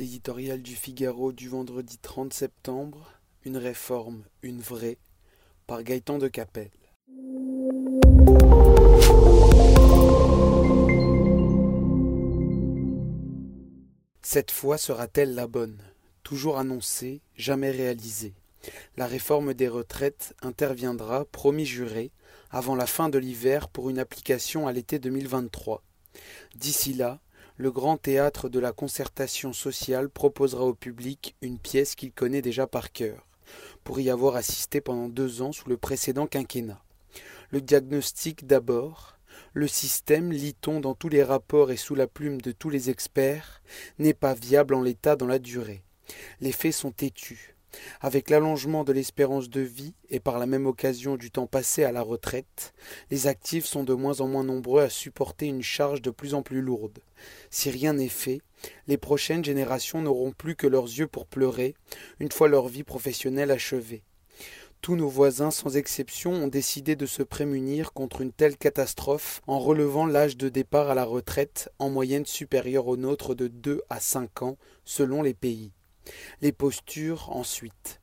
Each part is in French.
L'éditorial du Figaro du vendredi 30 septembre, Une réforme, une vraie, par Gaëtan de Capelle. Cette fois sera-t-elle la bonne? Toujours annoncée, jamais réalisée. La réforme des retraites interviendra, promis juré, avant la fin de l'hiver pour une application à l'été 2023. D'ici là, le grand théâtre de la concertation sociale proposera au public une pièce qu'il connaît déjà par cœur, pour y avoir assisté pendant deux ans sous le précédent quinquennat. Le diagnostic d'abord, le système, lit-on dans tous les rapports et sous la plume de tous les experts, n'est pas viable en l'état dans la durée. Les faits sont têtus. Avec l'allongement de l'espérance de vie et par la même occasion du temps passé à la retraite, les actifs sont de moins en moins nombreux à supporter une charge de plus en plus lourde. Si rien n'est fait, les prochaines générations n'auront plus que leurs yeux pour pleurer, une fois leur vie professionnelle achevée. Tous nos voisins, sans exception, ont décidé de se prémunir contre une telle catastrophe en relevant l'âge de départ à la retraite en moyenne supérieur au nôtre de deux à cinq ans selon les pays. Les postures, ensuite.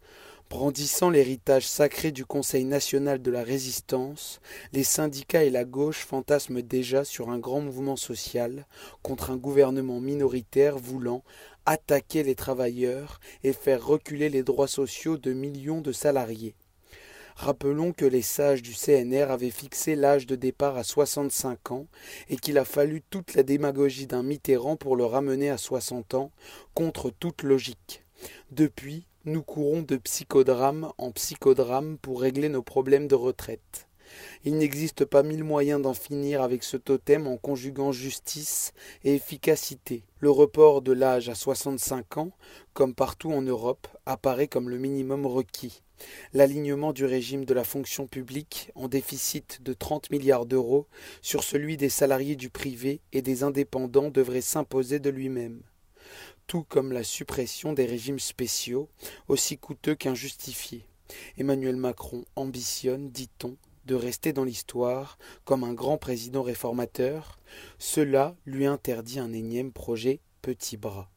Brandissant l'héritage sacré du Conseil national de la résistance, les syndicats et la gauche fantasment déjà sur un grand mouvement social contre un gouvernement minoritaire voulant attaquer les travailleurs et faire reculer les droits sociaux de millions de salariés. Rappelons que les sages du CNR avaient fixé l'âge de départ à 65 ans et qu'il a fallu toute la démagogie d'un Mitterrand pour le ramener à 60 ans, contre toute logique. Depuis, nous courons de psychodrame en psychodrame pour régler nos problèmes de retraite. Il n'existe pas mille moyens d'en finir avec ce totem en conjuguant justice et efficacité. Le report de l'âge à 65 ans, comme partout en Europe, apparaît comme le minimum requis. L'alignement du régime de la fonction publique, en déficit de 30 milliards d'euros, sur celui des salariés du privé et des indépendants devrait s'imposer de lui-même. Tout comme la suppression des régimes spéciaux, aussi coûteux qu'injustifiés. Emmanuel Macron ambitionne, dit-on, de rester dans l'histoire comme un grand président réformateur. Cela lui interdit un énième projet petit bras.